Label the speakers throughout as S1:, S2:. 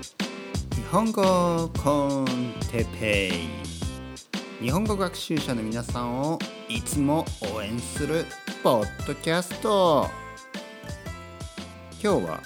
S1: 日本語コンテペイ。日本語学習者の皆さんをいつも応援するポッドキャスト。今日は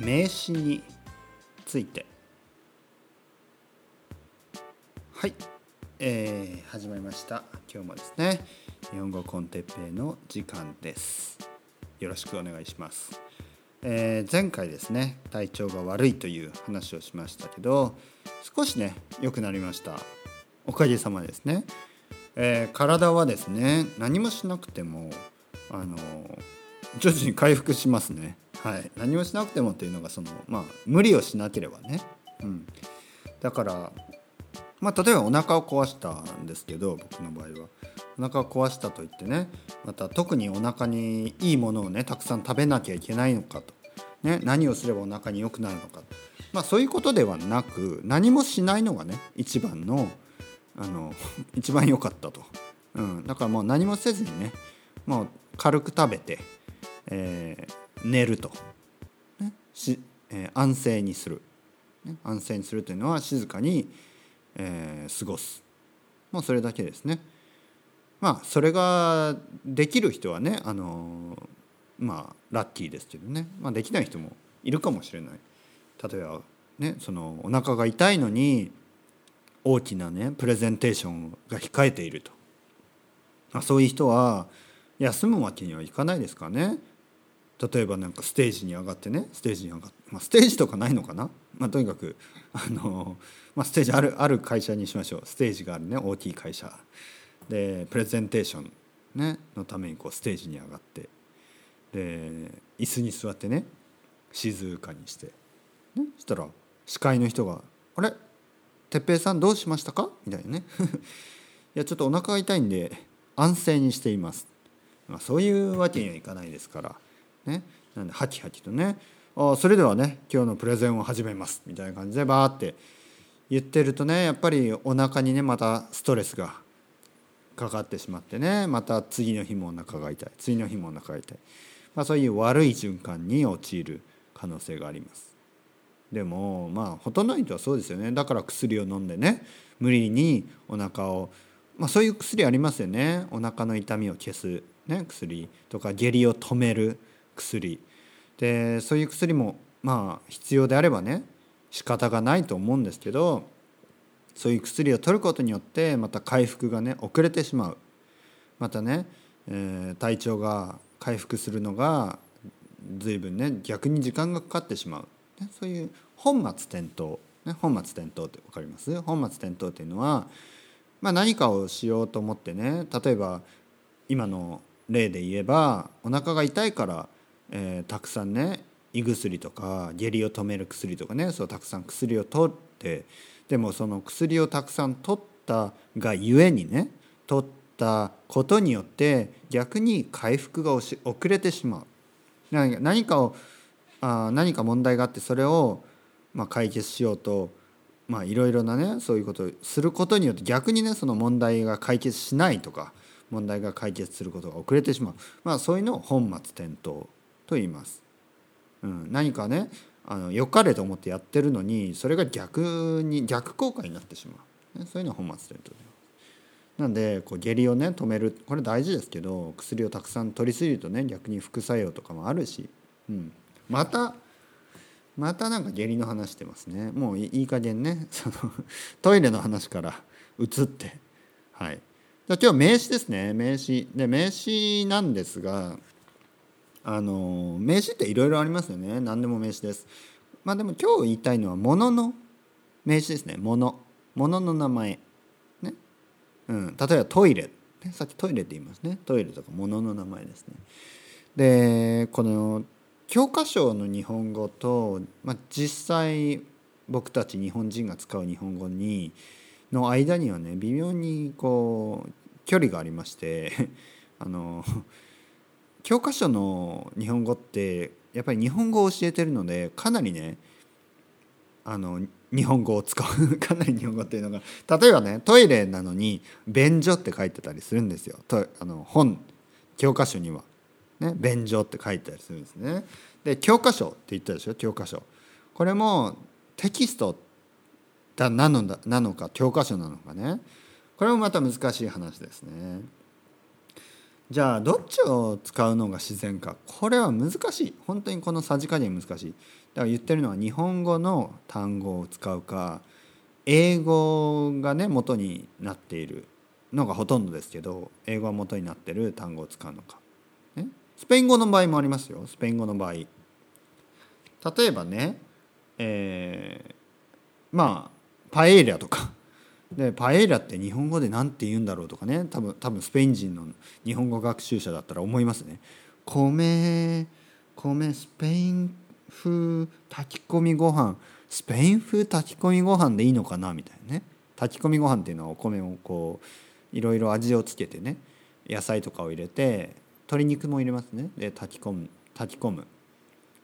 S1: 名詞について。はい、えー、始まりました。今日もですね日本語コンテペイの時間です。よろしくお願いします。えー、前回ですね体調が悪いという話をしましたけど少しね良くなりました。おかげさまですね、えー、体はですね何もしなくてもあの徐々に回復しますね。はい。何もしなくてもっていうのがそのまあ無理をしなければね、うん、だからまあ例えばお腹を壊したんですけど僕の場合は。お腹を壊したといってねまた特にお腹にいいものをねたくさん食べなきゃいけないのかと。ね、何をすればお腹に良くなるのか、まあ、そういうことではなく何もしないのがね一番のあの 一番良かったと、うん、だからもう何もせずにねもう軽く食べて、えー、寝ると、ねしえー、安静にする、ね、安静にするというのは静かに、えー、過ごす。もうそれだけですね。まあそれができる人はねあのまあラッキーですけどね、まあ、できない人もいるかもしれない。例えばねそのお腹が痛いのに大きなねプレゼンテーションが控えていると、まあ、そういう人は休むわけにはいかないですかね。例えばなんかステージに上がってねステージに上がって、まあ、ステージとかないのかな、まあ、とにかくあの、まあ、ステージあるある会社にしましょう。ステージがあるね大きい会社。でプレゼンテーション、ね、のためにこうステージに上がって。で椅子に座ってね静かにして、ね、そしたら司会の人が「あれ？哲平さんどうしましたか?」みたいなね「いやちょっとお腹が痛いんで安静にしています」まあ、そういうわけにはいかないですから。ね。なんでハキハキとね「あそれではね今日のプレゼンを始めます」みたいな感じでバーって言ってるとねやっぱりお腹にねまたストレスがかかってしまってねまた次の日もお腹が痛い次の日もお腹が痛い。まあ、そういう悪い循環に陥る可能性があります。でもまあほとんどの人はそうですよね。だから薬を飲んでね無理にお腹をまあそういう薬ありますよね。お腹の痛みを消す、ね、薬とか下痢を止める薬。でそういう薬もまあ必要であればね仕方がないと思うんですけどそういう薬を取ることによってまた回復がね遅れてしまう。またね、えー、体調が回復するのが随分ね逆に時間がかかってしまう、ね、そういう本末転倒、ね、本末転倒って分かります？本末転倒っていうのは、まあ、何かをしようと思ってね例えば今の例で言えばお腹が痛いから、えー、たくさんね胃薬とか下痢を止める薬とかねそうたくさん薬を取ってでもその薬をたくさん取ったがゆえにね取ったことによって逆に回復が遅れてしまう。何かをあ何か問題があってそれをまあ解決しようといろいろなねそういうことをすることによって逆にねその問題が解決しないとか問題が解決することが遅れてしまう。まあそういうのを本末転倒と言います。うん、何かねあの良かれと思ってやってるのにそれが逆に逆効果になってしまう、ね、そういうのは本末転倒でなんでこう下痢をね止めるこれ大事ですけど薬をたくさん取りすぎるとね逆に副作用とかもあるし、うん、またまたなんか下痢の話してますね。もういい加減ねその トイレの話から移ってはい。じゃ今日名詞ですね名詞で名詞なんですがあの名詞っていろいろありますよね。何でも名詞です。まあでも今日言いたいのは物のの名詞ですね。物。物のの名前。ね。うん、例えばトイレ、ね、さっきトイレって言いますね。トイレとか物の名前ですね。でこの教科書の日本語と、まあ、実際僕たち日本人が使う日本語にの間にはね微妙にこう距離がありまして。あの教科書の日本語ってやっぱり日本語を教えてるのでかなりねあの日本語を使う かなり日本語っていうのが例えばねトイレなのに「便所」って書いてたりするんですよとあの本教科書には。ね、便所って書いてたりするんですね。で教科書って言ったでしょ？教科書。これもテキストだなのだなのか教科書なのかねこれもまた難しい話ですね。じゃあどっちを使うのが自然か。これは難しい。本当にこのさじ加減難しい。だから言ってるのは日本語の単語を使うか英語がね元になっているのがほとんどですけど英語が元になってる単語を使うのか、ね、スペイン語の場合もありますよ。スペイン語の場合。例えばねえー、まあパエリアとか。でパエリアって日本語で何て言うんだろうとかね。多分多分スペイン人の日本語学習者だったら思いますね。米米スペイン風炊き込みご飯。スペイン風炊き込みご飯でいいのかなみたいなね。炊き込みご飯っていうのはお米をこういろいろ味をつけてね。野菜とかを入れて鶏肉も入れますね。で炊き込む炊き込む。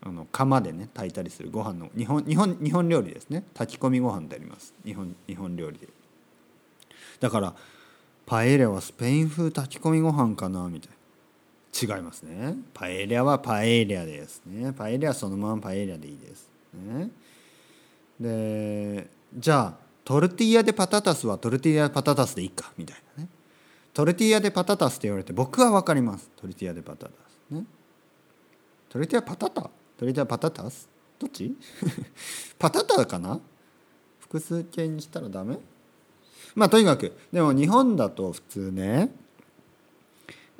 S1: あの釜でね炊いたりするご飯の日本日本日本料理ですね。炊き込みご飯であります。日本日本料理で。だからパエリアはスペイン風炊き込みご飯かなみたいな。違いますね。パエリアはパエリアですね。パエリアそのままパエリアでいいですね。でじゃあトルティーヤでパタタスはトルティーヤパタタスでいいかみたいなね。トルティーヤでパタタスって言われて僕は分かります。トルティーヤでパタタスね。トルティーヤパタタ？トルティーヤパタタス？どっち？パタタかな？複数形にしたらダメ？まあとにかくでも日本だと普通ね、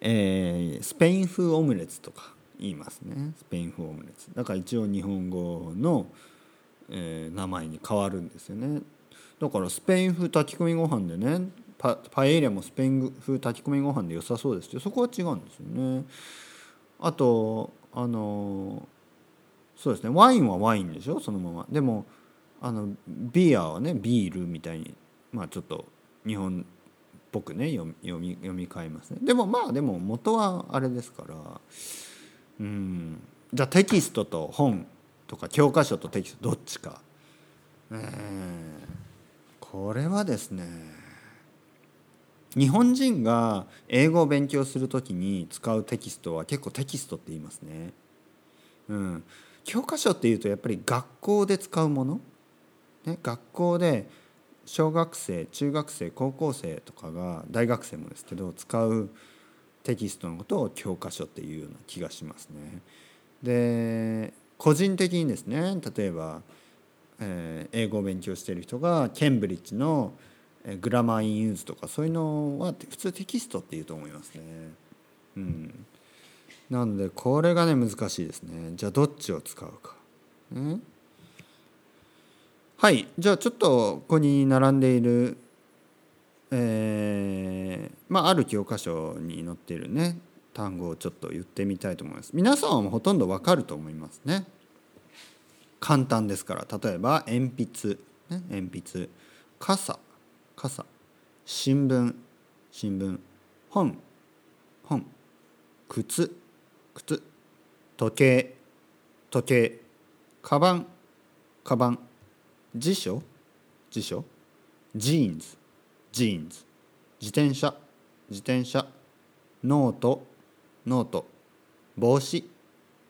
S1: えー、スペイン風オムレツとか言いますね。スペイン風オムレツ。だから一応日本語の、えー、名前に変わるんですよね。だからスペイン風炊き込みご飯でねパパエリアもスペイン風炊き込みご飯で良さそうですけどそこは違うんですよね。あとあのそうですね。ワインはワインでしょ？そのまま。でもあのビアはねビールみたいにまあちょっと日本っぽくね読み読み読み替えますね。でもまあでも元はあれですからうん。じゃあテキストと本とか教科書とテキストどっちか、えー、これはですね日本人が英語を勉強する時に使うテキストは結構テキストって言いますね。うん、教科書っていうとやっぱり学校で使うもの、ね、学校で小学生中学生高校生とかが大学生もですけど使うテキストのことを教科書っていうような気がしますね。で個人的にですね例えば、えー、英語を勉強している人がケンブリッジの Grammar in Use とかそういうのは普通テキストっていうと思いますね。うん、なのでこれがね難しいですね。じゃあどっちを使うか。ねはいじゃあちょっとここに並んでいる、えー、まあある教科書に載っているね単語をちょっと言ってみたいと思います。皆さんはほとんどわかると思いますね。簡単ですから。例えば鉛筆、ね、鉛筆。傘。傘。新聞。新聞。本。本。靴。靴。時計。時計。カバン。カバン。辞書？辞書？ジーンズジーンズ自転車？自転車？ノート？ノート？帽子？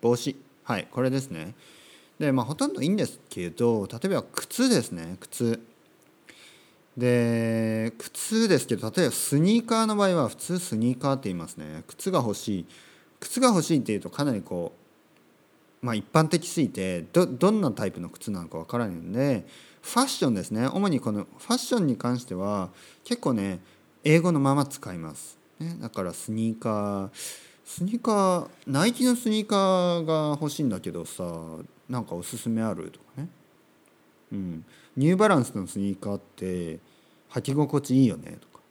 S1: 帽子？はいこれですね。でまあほとんどいいんですけど例えば靴ですね。靴。で靴ですけど例えばスニーカーの場合は普通スニーカーって言いますね。靴が欲しい。靴が欲しいっていうとかなりこうまあ、一般的すぎてどどんなタイプの靴なのかわからないのでファッションですね。主にこのファッションに関しては結構ね英語のまま使います、ね、だからスニーカースニーカーナイキのスニーカーが欲しいんだけどさなんかおすすめあるとかね、うん、ニューバランスのスニーカーって履き心地いいよねとか、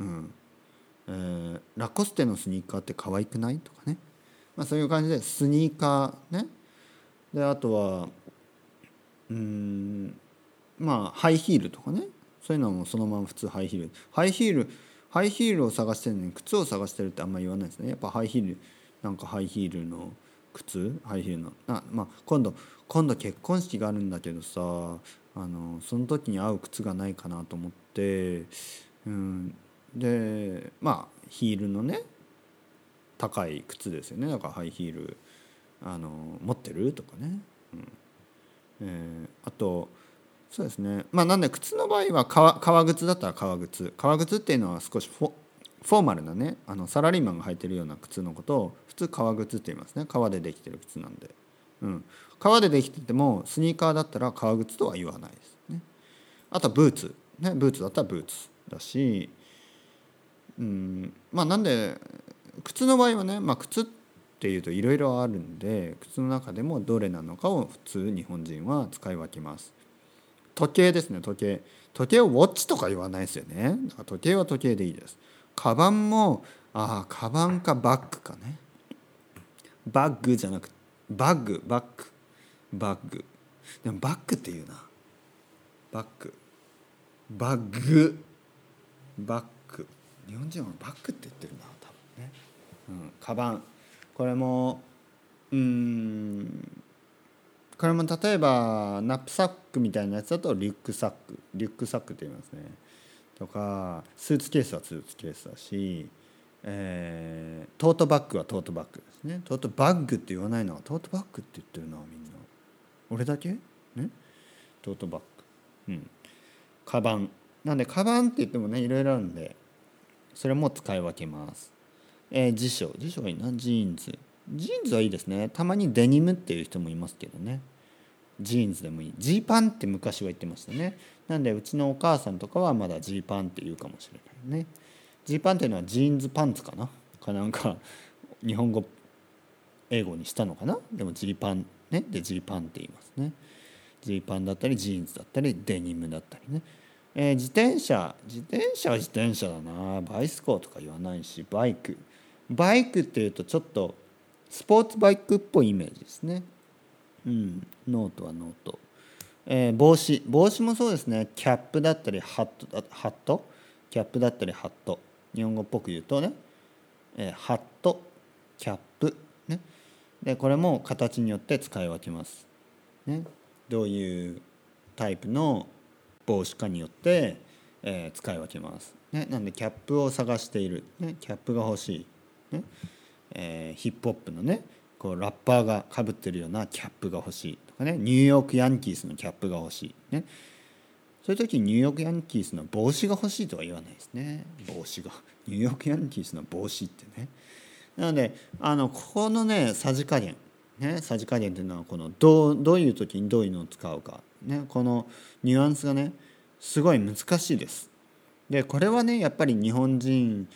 S1: うん。えー、ラコステのスニーカーって可愛くないとかね。まあ、そういう感じでスニーカーね。であとはうんまあハイヒールとかね。そういうのもそのまま普通ハイヒール。ハイヒールハイヒールを探してるのに靴を探してるってあんまり言わないですね。やっぱハイヒールなんかハイヒールの靴？ハイヒールのあ、まあ、今度今度結婚式があるんだけどさあのその時に合う靴がないかなと思って、うん、でまあヒールのね高い靴ですよね。だからハイヒールあの持ってるとかね、えー、あとそうですね。まあなんで靴の場合は革革靴だったら革靴。革靴っていうのは少しフォフォーマルなねあのサラリーマンが履いてるような靴のことを普通革靴って言いますね。革でできてる靴なんで、うん、革でできててもスニーカーだったら革靴とは言わないですね。あとはブーツ。ねブーツだったらブーツだし。うん。まあなんで靴の場合はね、まあ、靴っていうといろいろあるんで靴の中でもどれなのかを普通日本人は使い分けます。時計ですね時計。時計をウォッチとか言わないですよね。だから時計は時計でいいです。カバンもああカバンかバッグかね。バッグじゃなくバッグバッグ。バッグ。でもバッグっていうな。バッグ。バッグ。バッグ。日本人はバッグって言ってるな多分。ね。うんカバン。これもうん。これも例えばナップサックみたいなやつだとリュックサック。リュックサックって言いますね。とかスーツケースはスーツケースだし、えー、トートバッグはトートバッグですね。トートバッグって言わないのはトートバッグって言ってるなみんな。俺だけ？ね？トートバッグ。うん。カバン。なんでカバンって言ってもねいろいろあるんでそれも使い分けます。えー、辞書。辞書がいいな。ジーンズ。ジーンズはいいですね。たまにデニムっていう人もいますけどね。ジーンズでもいい。ジーパンって昔は言ってましたね。なんでうちのお母さんとかはまだジーパンって言うかもしれないね。ジーパンっていうのはジーンズパンツかな。かなんか日本語英語にしたのかな。でもジーパンね。でジーパンって言いますね。ジーパンだったりジーンズだったりデニムだったりね、えー、自転車。自転車は自転車だな。バイスコーとか言わないしバイク。バイクっていうとちょっとスポーツバイクっぽいイメージですね。うん、ノートはノート。えー、帽子。帽子もそうですね。キャップだったりハット。ハット？キャップだったりハット。日本語っぽく言うとね、えー、ハット。キャップ。ね。でこれも形によって使い分けます。ね、どういうタイプの帽子かによって、えー、使い分けます。ね、なんでキャップを探している、ね、キャップが欲しい。ね。えー、ヒップホップのねこうラッパーがかぶってるようなキャップが欲しいとかね。ニューヨークヤンキースのキャップが欲しいね。そういう時ニューヨークヤンキースの帽子が欲しいとは言わないですね。帽子が。ニューヨークヤンキースの帽子ってね。なのであのここのねさじ加減ね。さじ加減っていうのはこのどうどういう時にどういうのを使うかね。このニュアンスがねすごい難しいです。でこれはねやっぱり日本人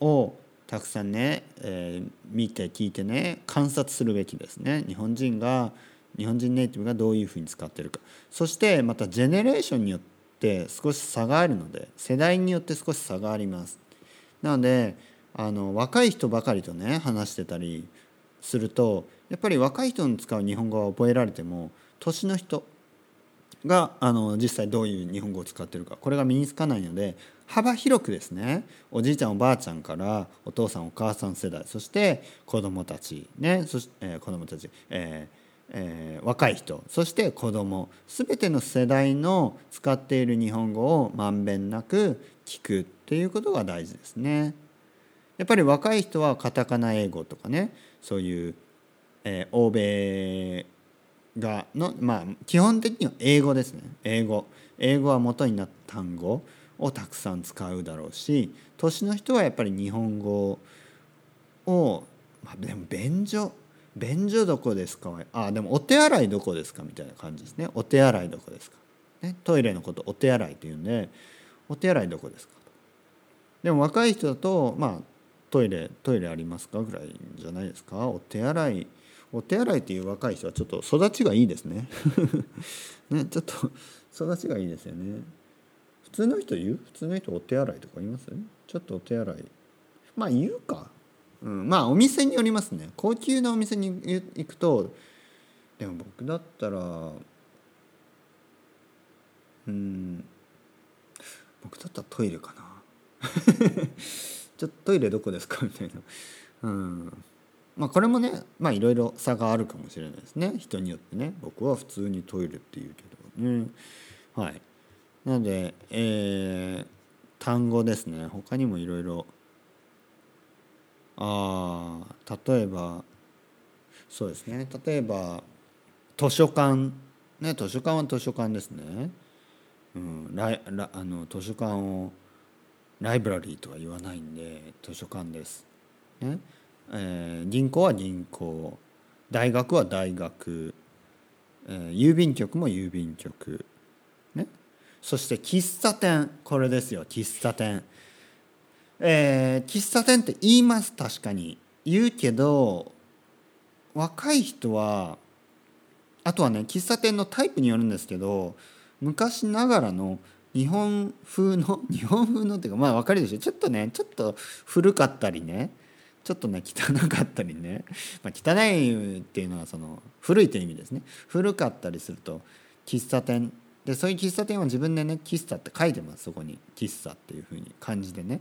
S1: をたくさんね、えー、見て聞いてね観察するべきですね。日本人が日本人ネイティブがどういうふうに使ってるか。そしてまたジェネレーションによって少し差があるので世代によって少し差があります。なのであの若い人ばかりとね話してたりするとやっぱり若い人の使う日本語は覚えられても年の人があの実際どういう日本語を使ってるかこれが身につかないので幅広くですねおじいちゃんおばあちゃんからお父さんお母さん世代そして子どもたちねそして、えー、子どもたち、えーえー、若い人そして子ども全ての世代の使っている日本語をまんべんなく聞くっていうことが大事ですね。やっぱり若い人はカタカナ英語とかねそういう、えー、欧米がのまあ基本的には英語ですね。英語。英語は元になった単語。をたくさん使うだろうし年の人はやっぱり日本語を、まあ、でも便所便所どこですか？あでもお手洗いどこですかみたいな感じですね。お手洗いどこですか、ね、トイレのことお手洗いっていうんでお手洗いどこですか？でも若い人だとまあトイレトイレありますかぐらいじゃないですか？お手洗いお手洗いっていう若い人はちょっと育ちがいいですね。ねちょっと育ちがいいですよね。通の人言う？普通の人お手洗いとか言います？ちょっとお手洗い。まあ言うか、うん、まあお店によりますね。高級なお店に行くとでも僕だったらうん。僕だったらトイレかな。ちょっとトイレどこですか？みたいな。うん。まあこれもねまあいろいろ差があるかもしれないですね。人によってね。僕は普通にトイレって言うけどね。はい。なので、えー、単語ですね。他にもいろいろあ例えばそうですね。例えば図書館。ね図書館は図書館ですね、うん、ライラあの図書館をライブラリーとは言わないんで図書館です、ね。えー、銀行は銀行。大学は大学、えー、郵便局も郵便局。そして喫茶店これですよ喫茶店。えー、喫茶店って言います確かに。言うけど若い人はあとはね喫茶店のタイプによるんですけど昔ながらの日本風の 日本風のっていうかまあ分かるでしょ。ちょっとねちょっと古かったりねちょっとね汚かったりね、まあ、汚いっていうのはその古いという意味ですね。古かったりすると喫茶店でそういう喫茶店は自分でね喫茶って書いてますそこに。喫茶っていうふうに漢字でね。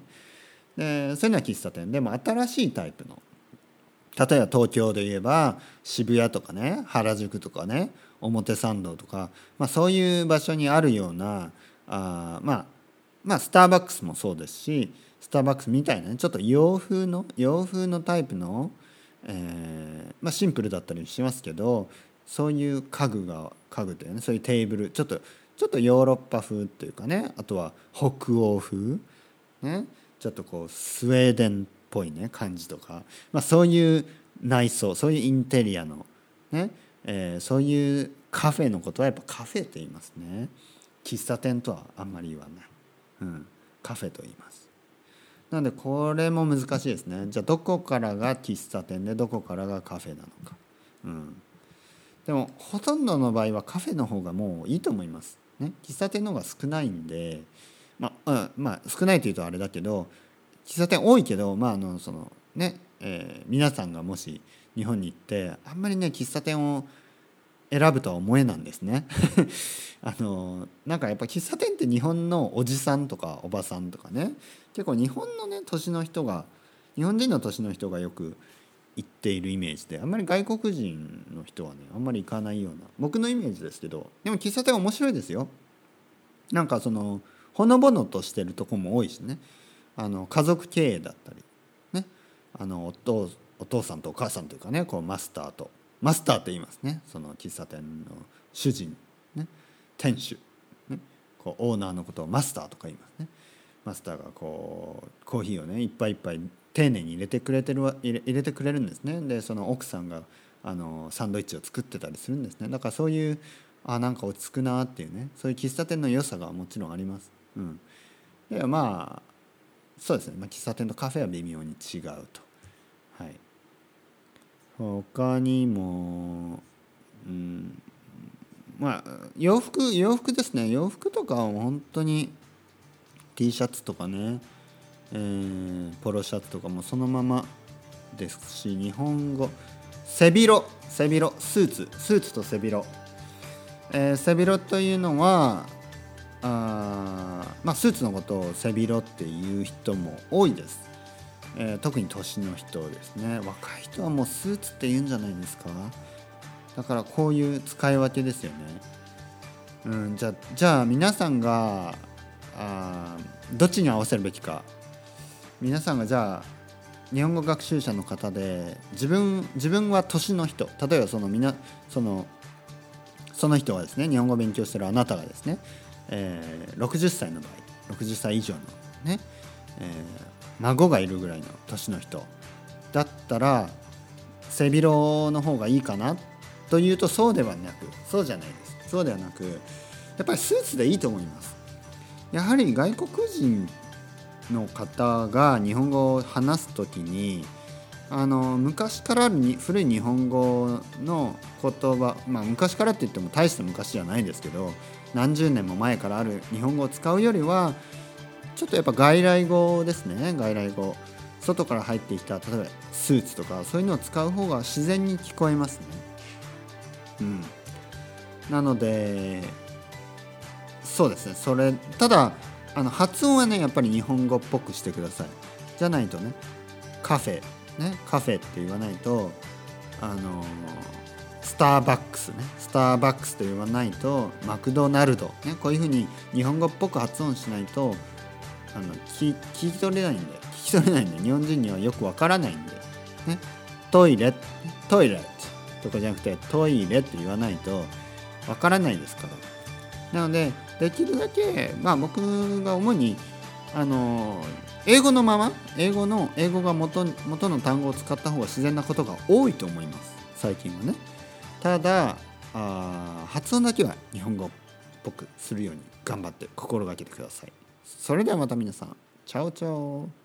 S1: でそういうのは喫茶店。でも新しいタイプの例えば東京で言えば渋谷とかね原宿とかね表参道とか、まあ、そういう場所にあるようなあまあまあスターバックスもそうですしスターバックスみたいなねちょっと洋風の洋風のタイプの、えーまあ、シンプルだったりしますけどそういう家具が家具というねそういうテーブルちょっとちょっとヨーロッパ風っていうかねあとは北欧風ねちょっとこうスウェーデンっぽいね感じとか、まあ、そういう内装そういうインテリアのね、えー、そういうカフェのことはやっぱカフェと言いますね。喫茶店とはあんまり言わない、うん、カフェと言います。なのでこれも難しいですね。じゃあどこからが喫茶店でどこからがカフェなのか、うん、でもほとんどの場合はカフェの方がもういいと思います、ね、喫茶店の方が少ないんでまあ、うん、まあ少ないというとあれだけど喫茶店多いけどまああのそのね、えー、皆さんがもし日本に行ってあんまりね喫茶店を選ぶとは思えなんですね。あのなんかやっぱ喫茶店って日本のおじさんとかおばさんとかね結構日本のね年の人が日本人の年の人がよく行っているイメージであんまり外国人の人はねあんまり行かないような僕のイメージですけどでも喫茶店面白いですよ。なんかそのほのぼのとしてるとこも多いしね。あの家族経営だったりね。あのお父お父さんとお母さんというかねこうマスターとマスターって言いますね。その喫茶店の主人、ね、店主、ね、こうオーナーのことをマスターとか言いますね。マスターがこうコーヒーをねいっぱいいっぱい丁寧に入れてくれてる入れ入れてくれるんですね。でその奥さんがあのサンドイッチを作ってたりするんですね。だからそういうあなんか落ち着くなっていうね。そういう喫茶店の良さがもちろんあります。うん、でまあそうですね、まあ、喫茶店とカフェは微妙に違うと。はい、他にも、うん、まあ洋服洋服ですね。洋服とかは本当に T シャツとかね、えー、ポロシャツとかもそのままですし日本語。背広。背広。スーツ。スーツと背広。えー、背広というのはあ、まあ、スーツのことを背広っていう人も多いです、えー、特に年の人ですね。若い人はもうスーツって言うんじゃないですか。だからこういう使い分けですよね、うん、じゃじゃあ皆さんがあどっちに合わせるべきか。皆さんがじゃあ日本語学習者の方で自分自分は年の人例えばそのみなそのその人はですね日本語を勉強してるあなたがですね、えー、60歳の場合60歳以上のね、えー、孫がいるぐらいの年の人だったら背広の方がいいかなというとそうではなくそうじゃないです。そうではなくやっぱりスーツでいいと思います。やはり外国人の方が日本語を話す時にあの昔からあるに古い日本語の言葉、まあ、昔からって言っても大した昔じゃないですけど何十年も前からある日本語を使うよりはちょっとやっぱ外来語ですね。外来語。外から入ってきた例えばスーツとかそういうのを使う方が自然に聞こえますね。うん、なのでそうですね。それただあの発音はねやっぱり日本語っぽくしてください。じゃないとねカフェね、カフェって言わないとあのスターバックスねスターバックスと言わないとマクドナルド、ね、こういうふうに日本語っぽく発音しないとあの聞聞き取れないんで聞き取れないんで日本人にはよくわからないんで、ね、トイレトイレとかじゃなくてトイレって言わないとわからないですからなのでできるだけまあ僕が主にあの英語のまま英語の英語が元元の単語を使った方が自然なことが多いと思います。最近はね。ただあ発音だけは日本語っぽくするように頑張って心がけてください。それではまた皆さん。チャオチャオ。